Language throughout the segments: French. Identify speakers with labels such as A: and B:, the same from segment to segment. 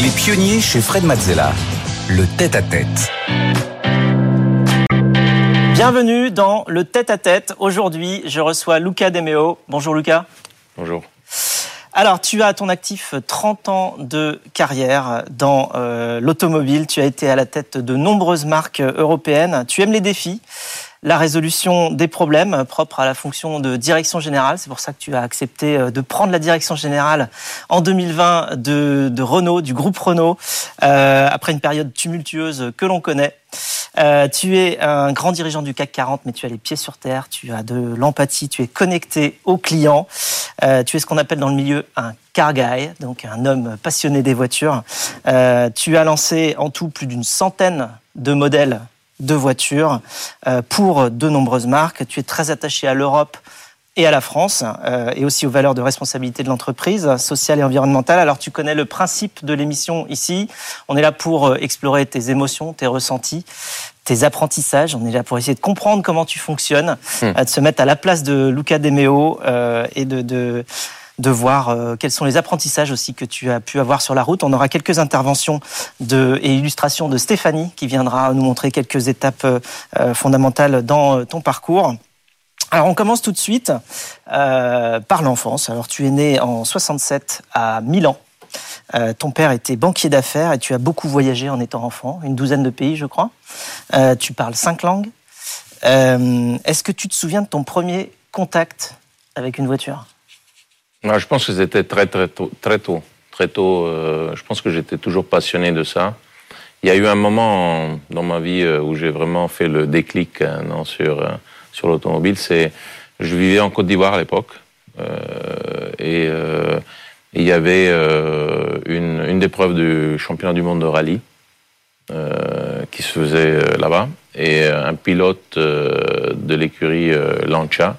A: Les pionniers chez Fred Mazzella. Le tête-à-tête.
B: Bienvenue dans le tête-à-tête. Aujourd'hui, je reçois Luca Demeo. Bonjour Luca.
C: Bonjour.
B: Alors, tu as à ton actif 30 ans de carrière dans euh, l'automobile. Tu as été à la tête de nombreuses marques européennes. Tu aimes les défis la résolution des problèmes propres à la fonction de direction générale. C'est pour ça que tu as accepté euh, de prendre la direction générale en 2020 de, Renault, du groupe Renault, euh, après une période tumultueuse que l'on connaît. Euh, tu es un grand dirigeant du CAC 40, mais tu as les pieds sur terre, tu as de l'empathie, tu es connecté aux clients, tu es ce qu'on appelle dans le milieu un car guy, donc un homme passionné des voitures. tu as lancé en tout plus d'une centaine de modèles de voitures euh, pour de nombreuses marques. Tu es très attaché à l'Europe et à la France, euh, et aussi aux valeurs de responsabilité de l'entreprise, sociale et environnementale. Alors tu connais le principe de l'émission ici. On est là pour euh, explorer tes émotions, tes ressentis, tes apprentissages. On est là pour essayer de comprendre comment tu fonctionnes, hmm. de se mettre à la place de Luca Demeo et de, de de voir euh, quels sont les apprentissages aussi que tu as pu avoir sur la route. On aura quelques interventions et illustrations de Stéphanie qui viendra nous montrer quelques étapes euh, euh, fondamentales dans ton parcours. Alors on commence tout de suite par l'enfance. Alors tu es né en 67 à Milan. ton père était banquier d'affaires et tu as beaucoup voyagé en étant enfant, une douzaine de pays je crois. tu parles cinq langues. Est-ce que tu te souviens de ton premier contact avec une voiture?
C: Je pense que c'était très très tôt. Très tôt, très tôt euh, je pense que j'étais toujours passionné de ça. Il y a eu un moment dans ma vie euh, où j'ai vraiment fait le déclic euh, non, sur, sur l'automobile. C'est, je vivais en Côte d'Ivoire à l'époque et il y avait une, une épreuve du championnat du monde de rallye qui se faisait là-bas et un pilote de l'écurie Lancia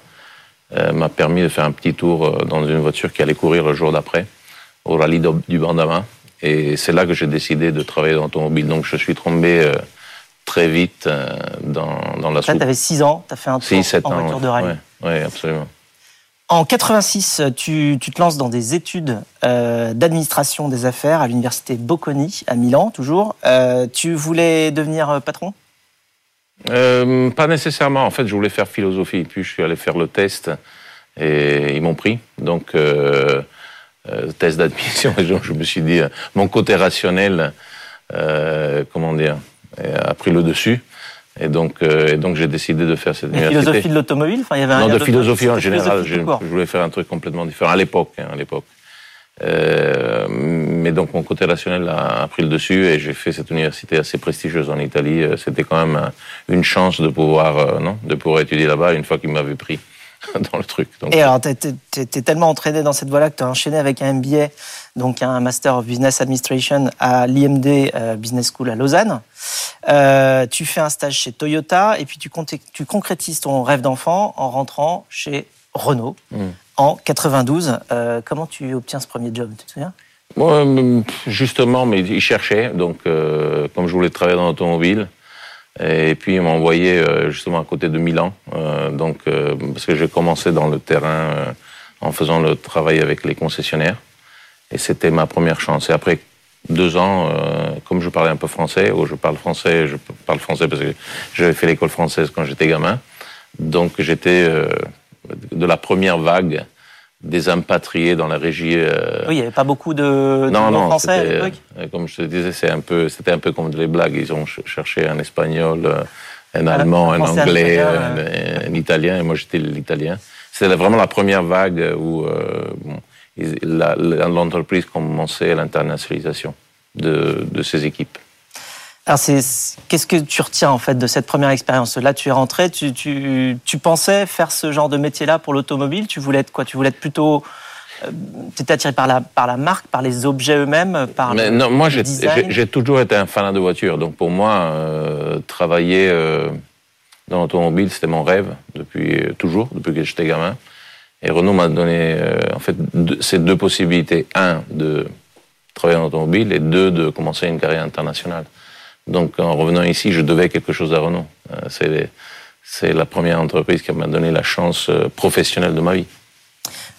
C: m'a permis de faire un petit tour euh, dans une voiture qui allait courir le jour d'après, au rallye du Bandama. Et c'est là que j'ai décidé de travailler dans l'automobile. Donc je suis tombé euh, très vite dans, dans la
B: soupe. tu avais 6 ans, tu as fait un tour en voiture de rallye.
C: Oui, absolument.
B: En 86, tu, tu, te lances dans des études d'administration des affaires à l'université Bocconi à Milan, toujours. tu voulais devenir patron?
C: Euh, Pas nécessairement. En fait, je voulais faire philosophie. Puis je suis allé faire le test et ils m'ont pris. Donc, euh, euh, test d'admission. je me suis dit, euh, mon côté rationnel, euh, comment dire, a pris le dessus. Et donc, et donc j'ai décidé de faire cette université.
B: Philosophie de l'automobile. Enfin, il y avait un
C: non, de philosophie en général. Je, je, voulais faire un truc complètement différent à l'époque. Hein, à l'époque. Euh, mais donc mon côté rationnel a, pris le dessus et j'ai fait cette université assez prestigieuse en Italie. Euh, c'était quand même euh, une chance de pouvoir, non, de pouvoir étudier là-bas une fois qu'ils m'avaient pris dans le truc.
B: et alors, tu es, tellement entraîné dans cette voie-là que tu as enchaîné avec un MBA, donc un Master of Business Administration à l'IMD Business School à Lausanne. tu fais un stage chez Toyota et puis tu, tu concrétises ton rêve d'enfant en rentrant chez Renault. Hmm en 92. Euh, comment tu obtiens ce premier job Tu te souviens?
C: Moi, euh, justement, mais ils cherchaient. Donc, euh, comme je voulais travailler dans l'automobile, et puis ils m'ont envoyé justement à côté de Milan. donc, parce que j'ai commencé dans le terrain en faisant le travail avec les concessionnaires. Et c'était ma première chance. Et après deux ans, comme je parlais un peu français, ou je parle français, je parle français parce que j'avais fait l'école française quand j'étais gamin. Donc j'étais de la première vague des impatriés dans la régie.
B: Euh, oui, il n'y avait pas beaucoup de,
C: non, non,
B: français
C: euh, Comme je te disais, c'est un peu, c'était un peu comme des blagues. Ils ont cherché un espagnol, euh, un allemand, un, anglais, un, italien, et moi j'étais l'italien. C'était vraiment la première vague où l'entreprise commençait l'internationalisation de, de ses équipes.
B: Alors, qu'est-ce que tu retiens en fait de cette première expérience? Là, tu es rentré, tu, tu, tu, pensais faire ce genre de métier-là pour l'automobile? Tu voulais être quoi? Tu voulais être plutôt euh, tu étais attiré par la, par la marque, par les objets eux-mêmes, par
C: Mais non, moi, j'ai toujours été un fan de voiture. Donc, pour moi, euh, travailler euh, dans l'automobile, c'était mon rêve depuis toujours, depuis que j'étais gamin. Et Renault m'a donné, en fait, ces deux possibilités. Un, de travailler en automobile et deux, de commencer une carrière internationale. Donc en revenant ici, je devais quelque chose à Renault. Euh, c'est la première entreprise qui m'a donné la chance euh, professionnelle de ma vie.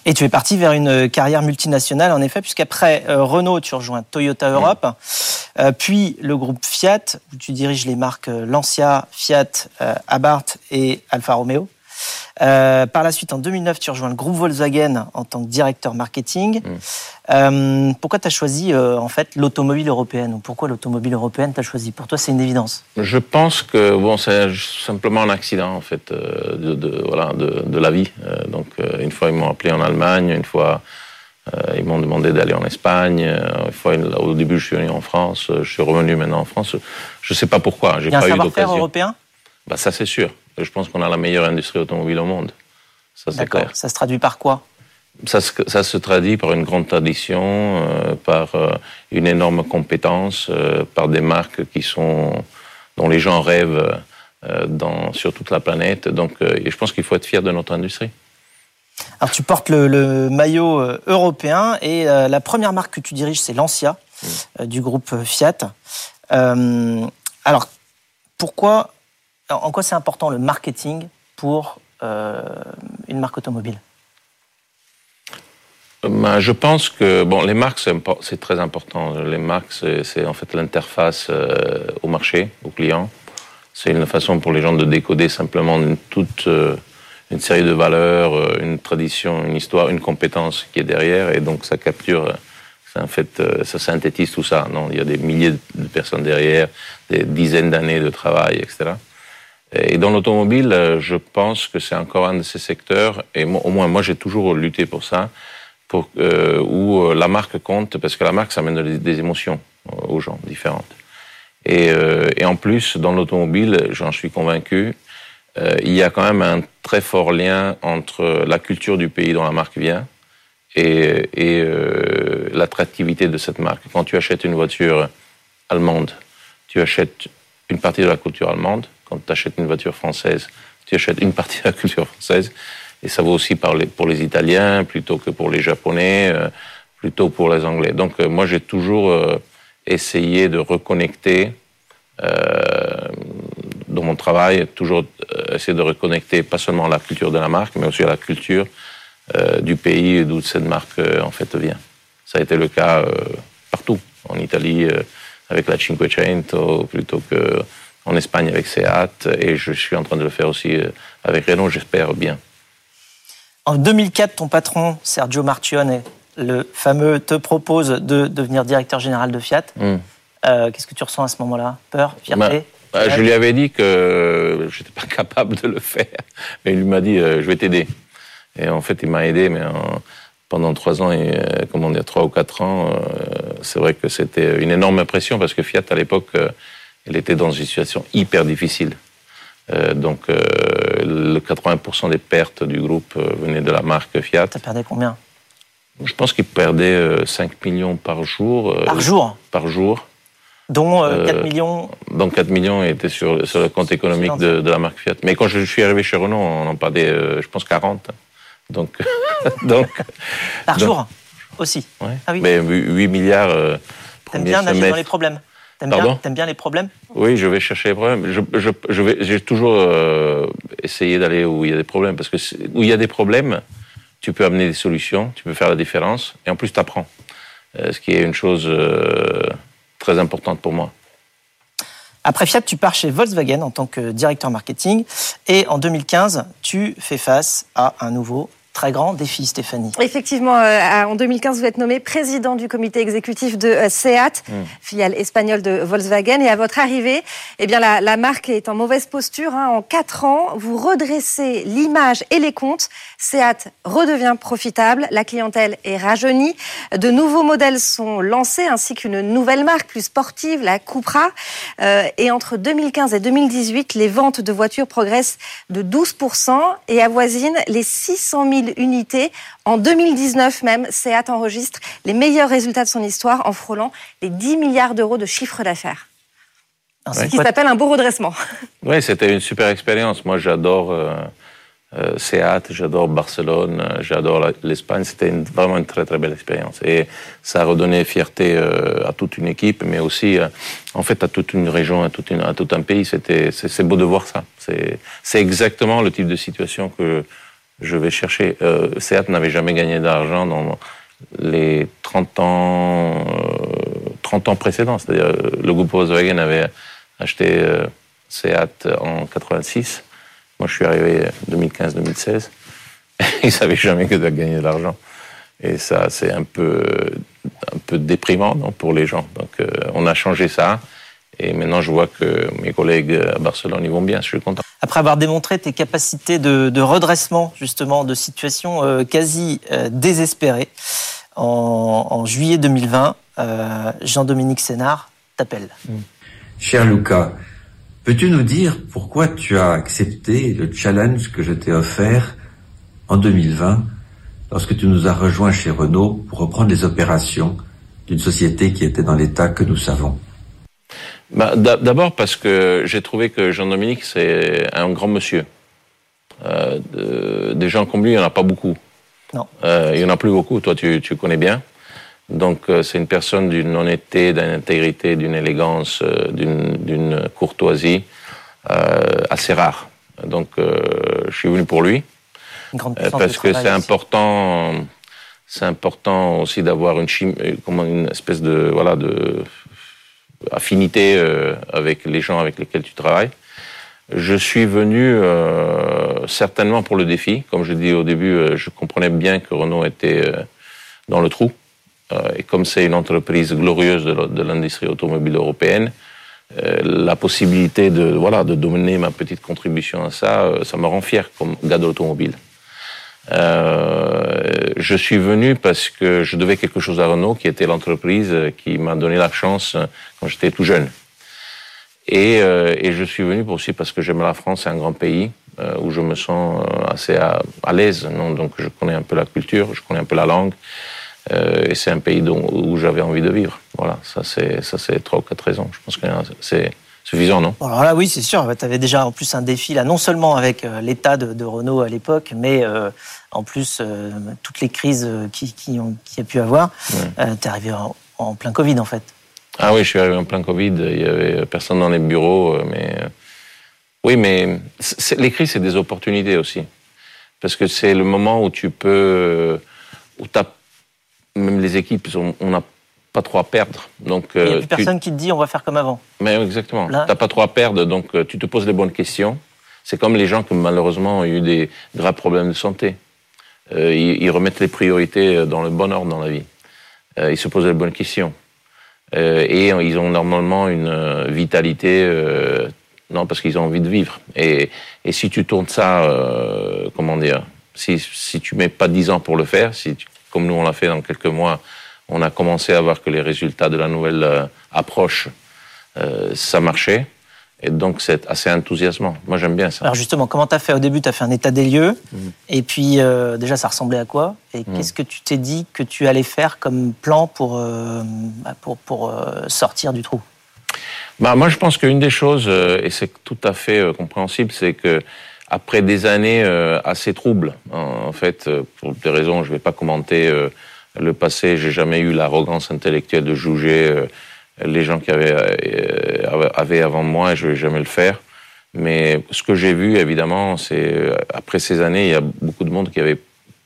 B: Et tu es parti vers une carrière multinationale, en effet, puisqu'après euh, Renault, tu rejoins Toyota Europe, euh, puis le groupe Fiat, où tu diriges les marques euh, Lancia, Fiat, Abarth et Alfa Romeo. Euh, par la suite, en 2009, tu rejoins le groupe Volkswagen en tant que directeur marketing. Mm. Euh, pourquoi tu as choisi euh, en fait l'automobile européenne ou pourquoi l'automobile européenne t'as choisi? Pour toi, c'est une évidence.
C: Je pense que bon, c'est simplement un accident en fait de, de voilà de, de, la vie. donc une fois ils m'ont appelé en Allemagne, une fois ils m'ont demandé d'aller en Espagne. Une fois, au début, je suis venu en France. Je suis revenu maintenant en France. Je ne sais pas pourquoi.
B: J'ai pas eu d'occasion. européen?
C: Bah, ça c'est sûr. Je pense qu'on a la meilleure industrie automobile au monde.
B: Ça, c'est clair. Ça se traduit par quoi?
C: Ça se, ça se, traduit par une grande tradition, euh, par euh, une énorme compétence, euh, par des marques qui sont, dont les gens rêvent dans, sur toute la planète. Donc, je pense qu'il faut être fier de notre industrie.
B: Alors, tu portes le, le maillot européen et la première marque que tu diriges, c'est Lancia, mmh. du groupe Fiat. alors, pourquoi en quoi c'est important le marketing pour euh, une marque automobile?
C: Ben, je pense que bon, les marques, c'est très important. Les marques, c'est en fait l'interface euh, au marché, au client. C'est une façon pour les gens de décoder simplement toute euh, une série de valeurs, une tradition, une histoire, une compétence qui est derrière, et donc ça capture, en fait, ça synthétise tout ça. Non, il y a des milliers de personnes derrière, des dizaines d'années de travail, etc. Et dans l'automobile, euh, je pense que c'est encore un de ces secteurs, et au moins moi j'ai toujours lutté pour ça, euh, où euh, la marque compte, parce que la marque ça amène des émotions aux gens différentes. Et, en plus, dans l'automobile, j'en suis convaincu, il y a quand même un très fort lien entre la culture du pays dont la marque vient et l'attractivité de cette marque. Quand tu achètes une voiture allemande, tu achètes une partie de la culture allemande, quand tu achètes une voiture française, tu achètes une partie de la culture française. Et ça vaut aussi pour les Italiens plutôt que pour les Japonais, euh, plutôt pour les Anglais. Donc euh, moi, j'ai toujours euh, essayé de reconnecter dans mon travail, toujours essayer de reconnecter pas seulement la culture de la marque, mais aussi la culture du pays d'où cette marque en fait vient. Ça a été le cas partout, en Italie avec la Cinquecento, plutôt que en Espagne avec Seat et je suis en train de le faire aussi euh, avec Renault, j'espère bien.
B: En 2004, ton patron, Sergio Marchionne, le fameux, te propose de devenir directeur général de Fiat. Hmm. Euh, qu'est-ce que tu ressens à ce moment-là? Peur? Fierté?
C: Bah, Je lui avais dit que je n'étais pas capable de le faire. Mais il m'a dit, euh, je vais t'aider. Et en fait, il m'a aidé, mais pendant trois ans, et, comment dire, trois ou quatre ans, c'est vrai que c'était une énorme pression parce que Fiat, à l'époque, elle était dans une situation hyper difficile. Euh, donc, euh, le 80% des pertes du groupe euh, venaient de la marque Fiat.
B: Ça perdait combien?
C: Je pense qu'il perdait 5 millions par jour.
B: Par jour?
C: Par jour.
B: Dont 4 millions?
C: Donc 4 millions étaient sur, sur le compte économique de, de, la marque Fiat. Mais quand je suis arrivé chez Renault, on en parlait, je pense, 40. Donc,
B: donc, par jour aussi?
C: Ah oui. Mais 8 milliards.
B: T'aimes bien nager dans les problèmes T'aimes bien, les problèmes
C: Oui, je vais chercher les problèmes. Je, je, vais, j'ai toujours euh, essayé d'aller où il y a des problèmes, parce que où il y a des problèmes, tu peux amener des solutions, tu peux faire la différence, et en plus, tu apprends. Euh, ce qui est une chose euh, très importante pour moi.
B: Après Fiat, tu pars chez Volkswagen en tant que directeur marketing, et en 2015, tu fais face à un nouveau très grand défi, Stéphanie.
D: Effectivement, euh, en 2015, vous êtes nommé président du comité exécutif de euh, SEAT, hmm. filiale espagnole de Volkswagen. Et à votre arrivée, eh bien, la, la marque est en mauvaise posture. Hein. En quatre ans, vous redressez l'image et les comptes. SEAT redevient profitable. La clientèle est rajeunie. De nouveaux modèles sont lancés, ainsi qu'une nouvelle marque plus sportive, la Cupra. Euh, et entre 2015 et 2018, les ventes de voitures progressent de 12% et avoisinent les 600 000 unités. En 2019 même, Seat enregistre les meilleurs résultats de son histoire en frôlant les 10 milliards d'euros de chiffre d'affaires. Ce qui s'appelle un beau redressement.
C: Oui, c'était une super expérience. Moi, j'adore euh, euh, Seat, j'adore Barcelone, euh, j'adore l'Espagne. C'était vraiment une très très belle expérience. Et ça a redonné fierté à toute une équipe, mais aussi en fait à toute une région, à, toute une, à tout un pays. C'était c'est beau de voir ça. C'est exactement le type de situation que je vais chercher. Euh, Seat n'avait jamais gagné d'argent dans les 30 ans, 30 ans précédents. C'est-à-dire, le groupe Volkswagen avait acheté Seat en 86. Moi, je suis arrivé 2015-2016. Ils savaient jamais que de gagner de l'argent. Et ça, c'est un peu, un peu déprimant pour les gens. Donc, on a changé ça. Et maintenant, je vois que mes collègues à Barcelone, ils vont bien. Je suis content.
B: Après avoir démontré tes capacités de, redressement, justement, de situation euh, quasi euh, désespérée, en, juillet 2020, euh, Jean-Dominique Sénard t'appelle.
E: Mm. Cher Lucas, peux-tu nous dire pourquoi tu as accepté le challenge que je t'ai offert en 2020 lorsque tu nous as rejoints chez Renault pour reprendre les opérations d'une société qui était dans l'état que nous savons?
C: Bah, D'abord parce que j'ai trouvé que Jean-Dominique, c'est un grand monsieur. Euh, des gens comme lui, il n'y en a pas beaucoup.
B: Non.
C: Euh, il n'y en a plus beaucoup, toi tu, tu connais bien. Donc euh, c'est une personne d'une honnêteté, d'une intégrité, d'une élégance, d'une courtoisie assez rare. Donc je suis venu pour lui.
B: Une grande
C: parce que c'est important, c'est important aussi d'avoir une, une espèce de voilà de affinité euh, avec les gens avec lesquels tu travailles. Je suis venu euh, certainement pour le défi. Comme je dis au début, euh, je comprenais bien que Renault était dans le trou. et comme c'est une entreprise glorieuse de l'industrie automobile européenne, la possibilité de voilà de donner ma petite contribution à ça, ça me rend fier comme gars de. Euh, je suis venu parce que je devais quelque chose à Renault, qui était l'entreprise qui m'a donné la chance quand j'étais tout jeune. Et, euh, et, je suis venu aussi parce que j'aime la France, c'est un grand pays euh, où je me sens euh, assez à, l'aise. Non? Donc je connais un peu la culture, je connais un peu la langue, euh, et c'est un pays où j'avais envie de vivre. Voilà, ça c'est ça c'est trois ou quatre raisons. Je pense que c'est suffisant, non?
B: Alors là, oui, c'est sûr. Tu avais déjà en plus un défi, là, non seulement avec euh, l'état de, Renault à l'époque, mais euh, en plus euh, toutes les crises qui, qui, ont, qui a pu avoir. tu es arrivé en, plein Covid, en fait.
C: Ah oui, je suis arrivé en plein Covid. Il y avait personne dans les bureaux, mais oui, mais les crises, c'est des opportunités aussi, parce que c'est le moment où tu peux, où même les équipes, on n'a pas trop à perdre. Donc,
B: il n'y a plus personne qui te dit on va faire comme avant.
C: Mais exactement. Tu n'as pas trop à perdre, donc euh, tu te poses les bonnes questions. C'est comme les gens qui malheureusement ont eu des graves problèmes de santé. Euh, ils, remettent les priorités euh, dans le bon ordre dans la vie. ils se posent les bonnes questions. et ils ont normalement une vitalité, non, parce qu'ils ont envie de vivre. Et, et si tu tournes ça, comment dire, si, si tu mets pas dix ans pour le faire, si comme nous on l'a fait dans quelques mois, on a commencé à voir que les résultats de la nouvelle euh, approche, euh, ça marchait. Et donc, c'est assez enthousiasmant. Moi, j'aime bien ça.
B: Alors, justement, comment tu as fait? Au début, tu as fait un état des lieux. Mm. Et puis, euh, déjà, ça ressemblait à quoi? Et mm. qu'est-ce que tu t'es dit que tu allais faire comme plan pour, pour, pour sortir du trou?
C: Bah, Moi, je pense qu'une des choses, et c'est tout à fait compréhensible, c'est que après des années assez troubles, en fait, pour des raisons, je ne vais pas commenter le passé, j'ai jamais eu l'arrogance intellectuelle de juger euh, les gens qui avaient, euh, avaient avant moi et je vais jamais le faire. Mais ce que j'ai vu, évidemment, c'est euh, après ces années, il y a beaucoup de monde qui avait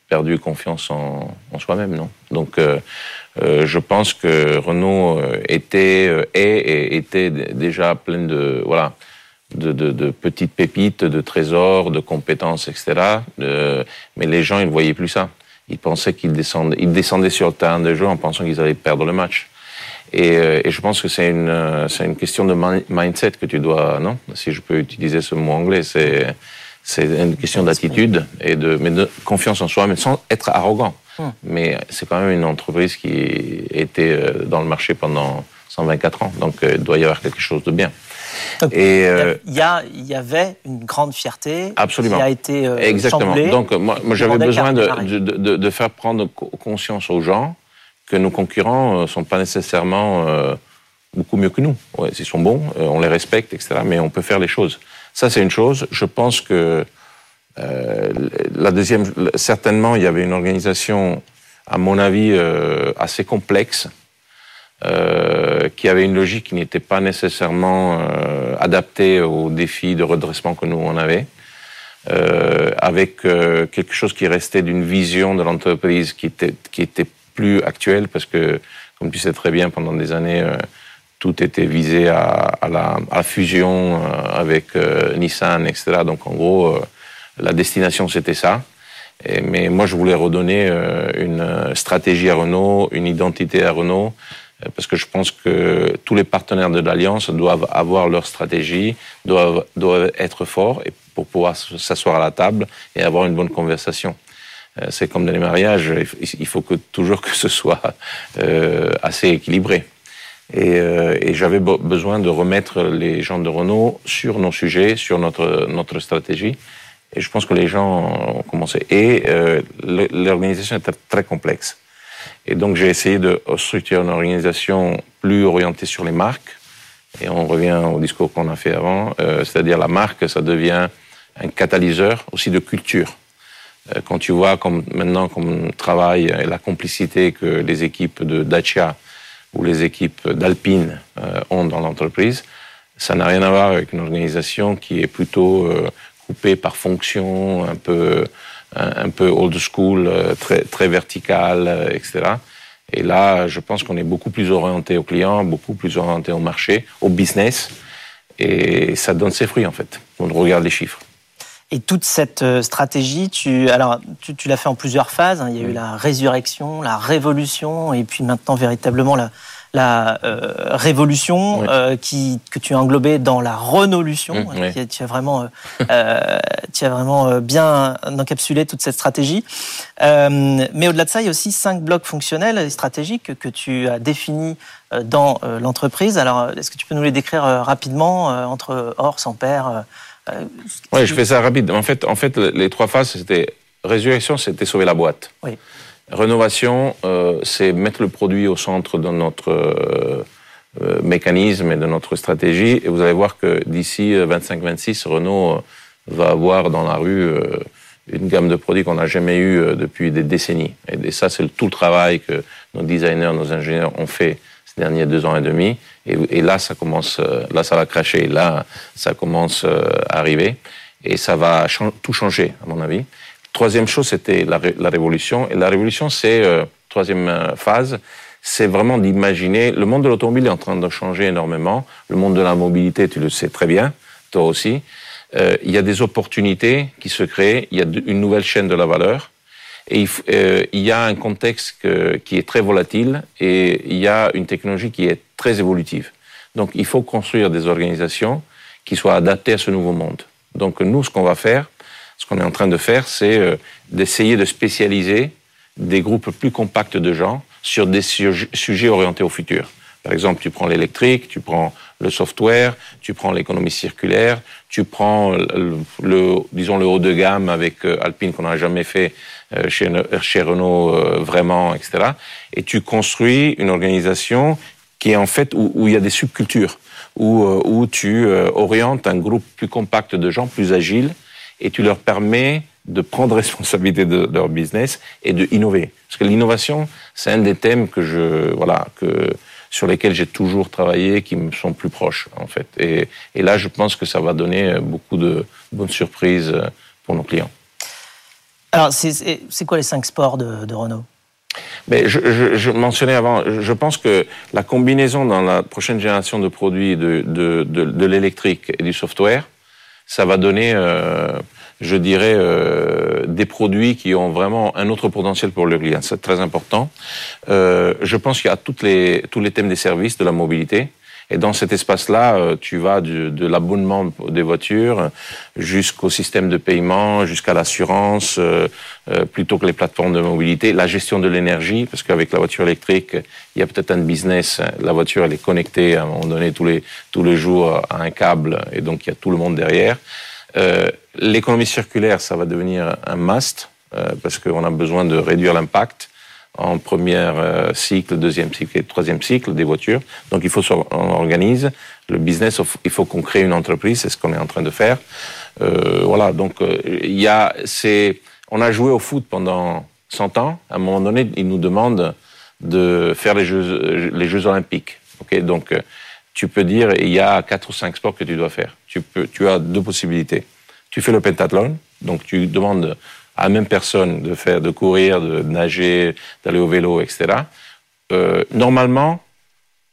C: perdu confiance en, soi-même, non? Donc, je pense que Renault était et était déjà plein de voilà de, de, petites pépites, de trésors, de compétences, etc. mais les gens, ils ne voyaient plus ça ils pensaient qu'ils descendaient, ils descendaient sur le terrain de jeu en pensant qu'ils allaient perdre le match. Et, euh, et je pense que c'est une, euh, c'est une question de mindset que tu dois, non? Si je peux utiliser ce mot anglais, c'est, c'est une question d'attitude et de, mais de confiance en soi, mais sans être arrogant. Hmm. Mais c'est quand même une entreprise qui était euh, dans le marché pendant 124 ans, donc il doit y avoir quelque chose de bien.
B: Et il y, a, il y, avait une grande fierté
C: absolument.
B: qui a été euh,
C: Exactement. Donc moi, moi j'avais besoin de, de, de, faire prendre conscience aux gens que nos concurrents ne sont pas nécessairement euh, beaucoup mieux que nous. Ouais, ils sont bons, euh, on les respecte, etc. Mais on peut faire les choses. Ça, c'est une chose. Je pense que euh, la deuxième, certainement, il y avait une organisation, à mon avis, euh, assez complexe euh, qui avait une logique qui n'était pas nécessairement euh, adaptée aux défis de redressement que nous on avait. euh, avec euh, quelque chose qui restait d'une vision de l'entreprise qui était, qui était plus actuelle, parce que, comme tu sais très bien, pendant des années, euh, tout était visé à, à, la, à la, fusion avec Nissan, etc. Donc, en gros, la destination, c'était ça. Mais moi, je voulais redonner une stratégie à Renault, une identité à Renault, parce que je pense que tous les partenaires de l'Alliance doivent avoir leur stratégie, doivent, doivent être forts pour pouvoir s'asseoir à la table et avoir une bonne conversation. Euh, c'est comme dans les mariages, il faut que, toujours que ce soit euh, assez équilibré. Et, euh, et j'avais besoin de remettre les gens de Renault sur nos sujets, sur notre, notre stratégie. Et je pense que les gens ont commencé. Et euh, l'organisation était très complexe. Et donc j'ai essayé de structurer une organisation plus orientée sur les marques. Et on revient au discours qu'on a fait avant, euh, c'est-à-dire la marque, ça devient un catalyseur aussi de culture. Euh, quand tu vois comme maintenant comme travail et la complicité que les équipes de Dacia ou les équipes d'Alpine euh, ont dans l'entreprise, ça n'a rien à voir avec une organisation qui est plutôt euh, coupée par fonction, un peu un peu old school, très très verticale, etc. Et là, je pense qu'on est beaucoup plus orienté aux clients, beaucoup plus orienté au marché, au business, et ça donne ses fruits en fait. On regarde les chiffres.
B: Et toute cette euh, stratégie, tu, alors, tu, tu l'as fait en plusieurs phases. Hein. Il y a eu la résurrection, la révolution, et puis maintenant véritablement la, la euh, révolution euh, qui, que tu as englobée dans la renolution. Mmh, tu as vraiment, euh, tu as vraiment bien encapsulé toute cette stratégie. mais au-delà de ça, il y a aussi cinq blocs fonctionnels et stratégiques que tu as définis dans l'entreprise. Alors, est-ce que tu peux nous les décrire rapidement entre or, sans père
C: oui, je fais ça rapide. En fait, en fait les trois phases, c'était résurrection, c'était sauver la boîte. Oui. Rénovation, euh, c'est mettre le produit au centre de notre euh, euh mécanisme et de notre stratégie. Et vous allez voir que d'ici 25-26, Renault va avoir dans la rue une gamme de produits qu'on n'a jamais eu depuis des décennies. Et ça, c'est tout le travail que nos designers, nos ingénieurs ont fait ces derniers deux ans et demi. Et, et, là, ça commence, euh, là, ça va cracher. Là, ça commence euh, à arriver. Et ça va tout changer, à mon avis. Troisième chose, c'était la, révolution. Et la révolution, c'est, euh, troisième euh, phase, c'est vraiment d'imaginer, le monde de l'automobile est en train de changer énormément. Le monde de la mobilité, tu le sais très bien, toi aussi. Euh, il y a des opportunités qui se créent. Il y a une nouvelle chaîne de la valeur. Et il, y a un contexte qui est très volatile et il y a une technologie qui est très évolutive. Donc il faut construire des organisations qui soient adaptées à ce nouveau monde. Donc nous, ce qu'on va faire, ce qu'on est en train de faire, c'est euh, d'essayer de spécialiser des groupes plus compacts de gens sur des sujets orientés au futur. Par exemple, tu prends l'électrique, tu prends le software, tu prends l'économie circulaire, tu prends le, le, disons le haut de gamme avec euh, Alpine qu'on n'a jamais fait euh, chez, chez Renault vraiment, etc. Et tu construis une organisation qui est en fait où, où il y a des subcultures, où, où tu orientes un groupe plus compact de gens, plus agiles, et tu leur permets de prendre responsabilité de, leur business et de innover. Parce que l'innovation, c'est un des thèmes que je, voilà, que sur lesquels j'ai toujours travaillé, qui me sont plus proches, en fait. Et, et, là, je pense que ça va donner beaucoup de bonnes surprises pour nos clients.
B: Alors, c'est quoi les cinq sports de, de Renault?
C: Mais je, je, je, mentionnais avant, je pense que la combinaison dans la prochaine génération de produits de, de, de, de l'électrique et du software, ça va donner euh, je dirais, euh, des produits qui ont vraiment un autre potentiel pour le client. C'est très important. Euh, je pense qu'il y a toutes les, tous les thèmes des services, de la mobilité. Et dans cet espace-là, euh, tu vas du, de l'abonnement des voitures jusqu'au système de paiement, jusqu'à l'assurance, euh, euh, plutôt que les plateformes de mobilité, la gestion de l'énergie, parce qu'avec la voiture électrique, il y a peut-être un business. La voiture, elle est connectée à un moment donné tous les tous les jours à un câble, et donc il y a tout le monde derrière. Euh, l'économie circulaire, ça va devenir un must euh, parce qu'on a besoin de réduire l'impact en premier euh, cycle, deuxième cycle et troisième cycle des voitures. Donc il faut qu'on organise le business. Il faut qu'on crée une entreprise. C'est ce qu'on est en train de faire. Euh, voilà. Donc il y a, c'est, on a joué au foot pendant 100 ans. À un moment donné, ils nous demandent de faire les Jeux, les Jeux olympiques. Ok? Donc tu peux dire il y a quatre ou cinq sports que tu dois faire. Tu peux, tu as deux possibilités. Tu fais le pentathlon, Donc tu demandes à la même personne de faire, de courir, de nager, d'aller au vélo, etc. Euh, normalement,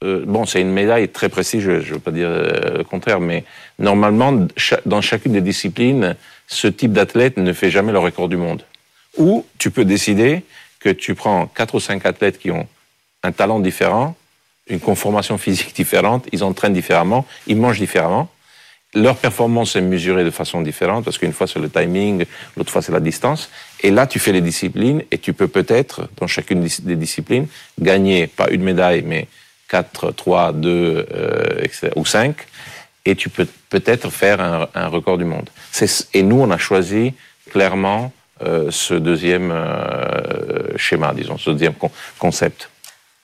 C: euh, bon, c'est une médaille très précise, je ne veux pas dire euh, le contraire, mais normalement, dans chacune des disciplines, ce type d'athlète ne fait jamais le record du monde. Ou tu peux décider que tu prends quatre ou cinq athlètes qui ont un talent différent, une conformation physique différente, ils entraînent différemment, ils mangent différemment. Leur performance est mesurée de façon différente parce qu'une fois c'est le timing, l'autre fois c'est la distance. Et là, tu fais les disciplines et tu peux peut-être, dans chacune des disciplines, gagner pas une médaille, mais 4, 3, 2 ou 5. Et tu peux peut-être faire un, record du monde. Et nous, on a choisi clairement euh, ce deuxième euh, schéma, disons, ce deuxième concept.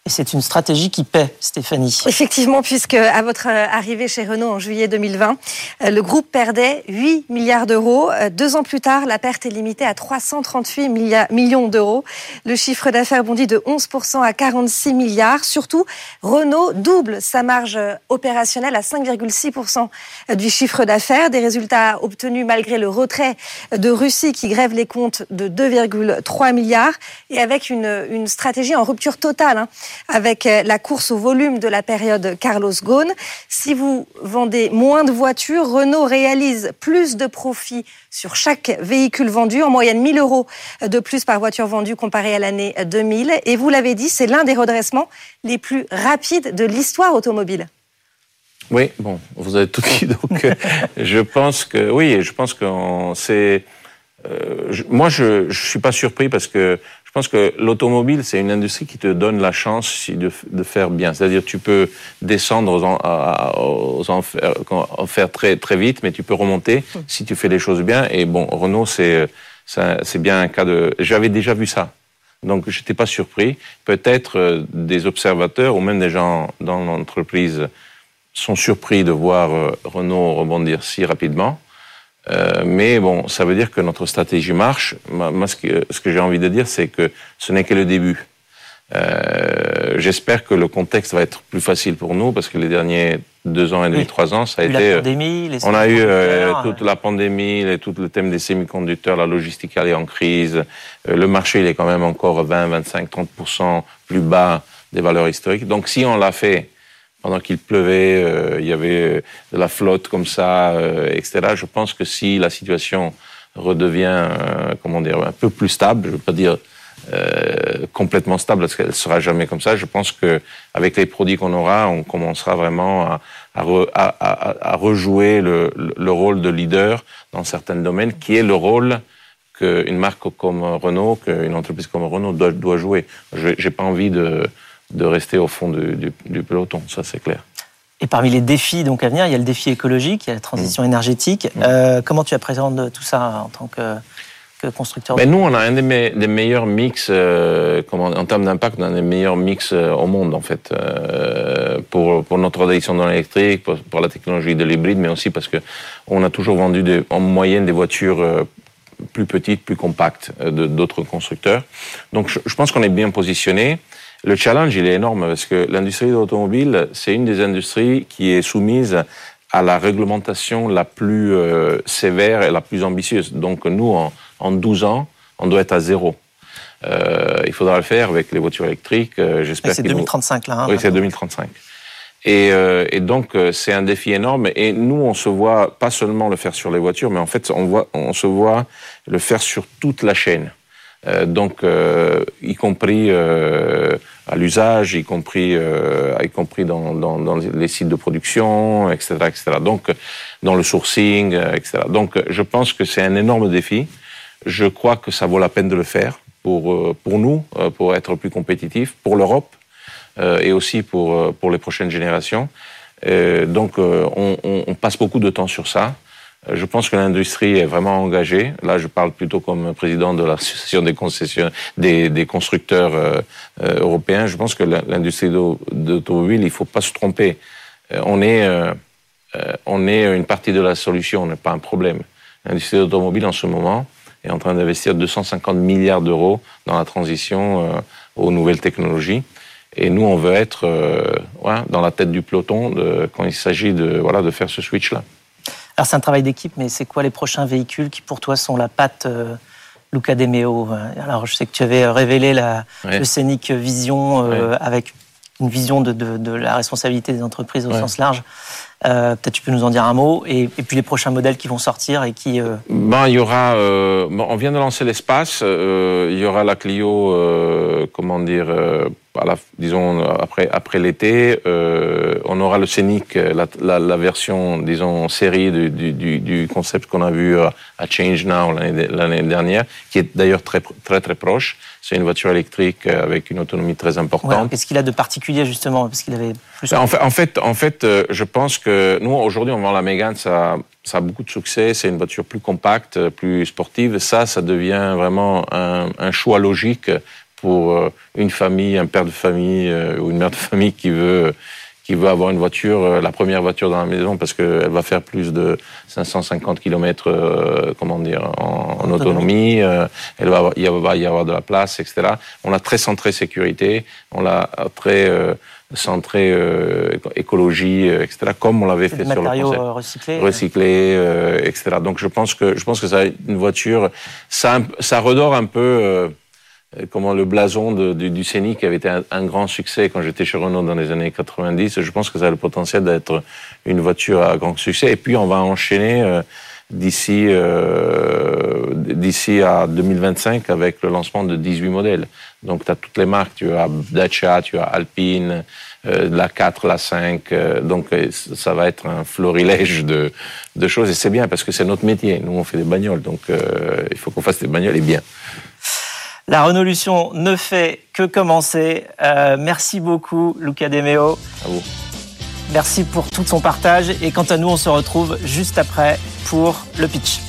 B: Et c'est une stratégie qui paie, Stéphanie.
D: Effectivement, puisque à votre euh, arrivée chez Renault en juillet 2020, euh, le groupe perdait 8 milliards d'euros. Euh, deux ans plus tard, la perte est limitée à 338 millions d'euros. Le chiffre d'affaires bondit de 11% à 46 milliards. Surtout, Renault double sa marge opérationnelle à 5,6% du chiffre d'affaires. Des résultats obtenus malgré le retrait de Russie qui grève les comptes de 2,3 milliards et avec une, stratégie en rupture totale. Hein avec euh, la course au volume de la période Carlos Ghosn. Si vous vendez moins de voitures, Renault réalise plus de profits sur chaque véhicule vendu, en moyenne 1000 euros de plus par voiture vendue comparé à l'année 2000. Et vous l'avez dit, c'est l'un des redressements les plus rapides de l'histoire automobile.
C: Oui, bon, vous avez tout dit. Donc, euh, je pense que oui, je pense que c'est. Euh, moi, je ne suis pas surpris parce que pense que l'automobile, c'est une industrie qui te donne la chance de, faire bien. C'est-à-dire, tu peux descendre aux, en, très, très vite, mais tu peux remonter si tu fais les choses bien. Et bon, Renault, c'est, c'est bien un cas de. J'avais déjà vu ça. Donc, j'étais pas surpris. Peut-être euh, des observateurs ou même des gens dans l'entreprise sont surpris de voir euh, Renault rebondir si rapidement. Euh, mais bon, ça veut dire que notre stratégie marche. Moi, ce que, ce que j'ai envie de dire, c'est que ce n'est que le début. Euh, J'espère que le contexte va être plus facile pour nous parce que les derniers deux ans et demi, trois ans, ça a été.
B: La pandémie, les
C: on a eu euh, toute la pandémie, tout le thème des semi-conducteurs, la logistique elle est en crise. Euh, le marché, il est quand même encore 20, 25, 30% plus bas des valeurs historiques. Donc, si on l'a fait pendant qu'il pleuvait, euh, il y avait de la flotte comme ça, euh, etc. Je pense que si la situation redevient, euh, comment dire, un peu plus stable, je ne veux pas dire complètement stable parce qu'elle sera jamais comme ça. Je pense que avec les produits qu'on aura, on commencera vraiment à, à, à, rejouer le, le, rôle de leader dans certains domaines, qui est le rôle qu'une marque comme Renault, qu'une entreprise comme Renault doit, doit jouer. Je n'ai pas envie de de rester au fond du, peloton, ça c'est clair.
B: Et parmi les défis donc à venir, il y a le défi écologique, il y a la transition mmh. énergétique. Mmh. Euh, comment tu appréhendes tout ça en tant que, constructeur
C: ben Nous, on a un des, meilleurs mix, euh, en termes d'impact, on a un des meilleurs mix euh, au monde en fait, pour, pour notre addiction dans l'électrique, pour, la technologie de l'hybride, mais aussi parce que on a toujours vendu en moyenne des voitures plus petites, plus compactes d'autres constructeurs. Donc je, je pense qu'on est bien positionné. Le challenge, il est énorme parce que l'industrie de l'automobile, c'est une des industries qui est soumise à la réglementation la plus euh, sévère et la plus ambitieuse. Donc nous, en, en 12 ans, on doit être à zéro. Euh, il faudra le faire avec les voitures électriques. Euh,
B: J'espère. C'est 2035 là.
C: Hein, oui, c'est 2035. Et, euh, et donc euh, c'est un défi énorme. Et nous, on se voit pas seulement le faire sur les voitures, mais en fait, on, voit, on se voit le faire sur toute la chaîne. Euh, donc, euh, y compris euh, à l'usage, y compris, y compris dans, dans, dans, les sites de production, etc., etc. Donc, dans le sourcing, etc. Donc, je pense que c'est un énorme défi. Je crois que ça vaut la peine de le faire pour pour nous, pour être plus compétitifs, pour l'Europe et aussi pour pour les prochaines générations. donc, on, on, passe beaucoup de temps sur ça. Euh, je pense que l'industrie est vraiment engagée. Là, je parle plutôt comme président de l'association des des, constructeurs euh, euh, européens. Je pense que l'industrie d'automobile, il faut pas se tromper. on est, on est une partie de la solution, on n'est pas un problème. L'industrie d'automobile, en ce moment, est en train d'investir 250 milliards d'euros dans la transition aux nouvelles technologies. Et nous, on veut être dans la tête du peloton quand il s'agit de, voilà, de faire ce switch-là.
B: Alors c'est un travail d'équipe, mais c'est quoi les prochains véhicules qui pour toi sont la patte Luca De Meo Alors je sais que tu avais révélé la, le Scénic Vision avec une vision de, de, de, la responsabilité des entreprises au sens large. Euh, Peut-être tu peux nous en dire un mot. Et, et, puis les prochains modèles qui vont sortir et qui. Euh...
C: Ben, il y aura. Euh, on vient de lancer l'espace. Euh, il y aura la Clio. Euh, comment dire la, disons après après l'été, euh, on aura le scénic, la, la, la, version disons série du, du, du concept qu'on a vu à Change Now l'année dernière, qui est d'ailleurs très très très proche. C'est une voiture électrique avec une autonomie très importante.
B: Ouais, Qu'est-ce qu'il a de particulier justement Parce qu'il avait plus.
C: En fait, en fait, en fait, je pense que nous aujourd'hui on vend la Mégane, ça ça a beaucoup de succès. C'est une voiture plus compacte, plus sportive. Ça, ça devient vraiment un, un choix logique pour euh, une famille, un père de famille euh, ou une mère de famille qui veut qui veut avoir une voiture, euh, la première voiture dans la maison parce qu'elle va faire plus de 550 km, comment dire, en, en autonomie. elle va, il va y avoir de la place, etc. On l'a très centré sécurité, on l'a très centré écologie, etc. Comme on l'avait fait sur le concept.
B: recyclés,
C: recyclés, etc. Donc je pense que je pense que ça une voiture, ça ça redore un peu euh, comment le blason du, du avait été un, grand succès quand j'étais chez Renault dans les années 90. Je pense que ça a le potentiel d'être une voiture à grand succès. Et puis on va enchaîner euh, d'ici euh, d'ici à 2025 avec le lancement de 18 modèles. Donc tu as toutes les marques, tu as Dacia, tu as Alpine, euh, la 4, la 5. Euh, donc ça va être un florilège de, de choses et c'est bien parce que c'est notre métier. Nous on fait des bagnoles, donc il faut qu'on fasse des bagnoles et bien.
B: La Renolution ne fait que commencer. Euh, merci beaucoup, Luca Demeo.
C: À vous.
B: Merci pour tout son partage. Et quant à nous, on se retrouve juste après pour le pitch.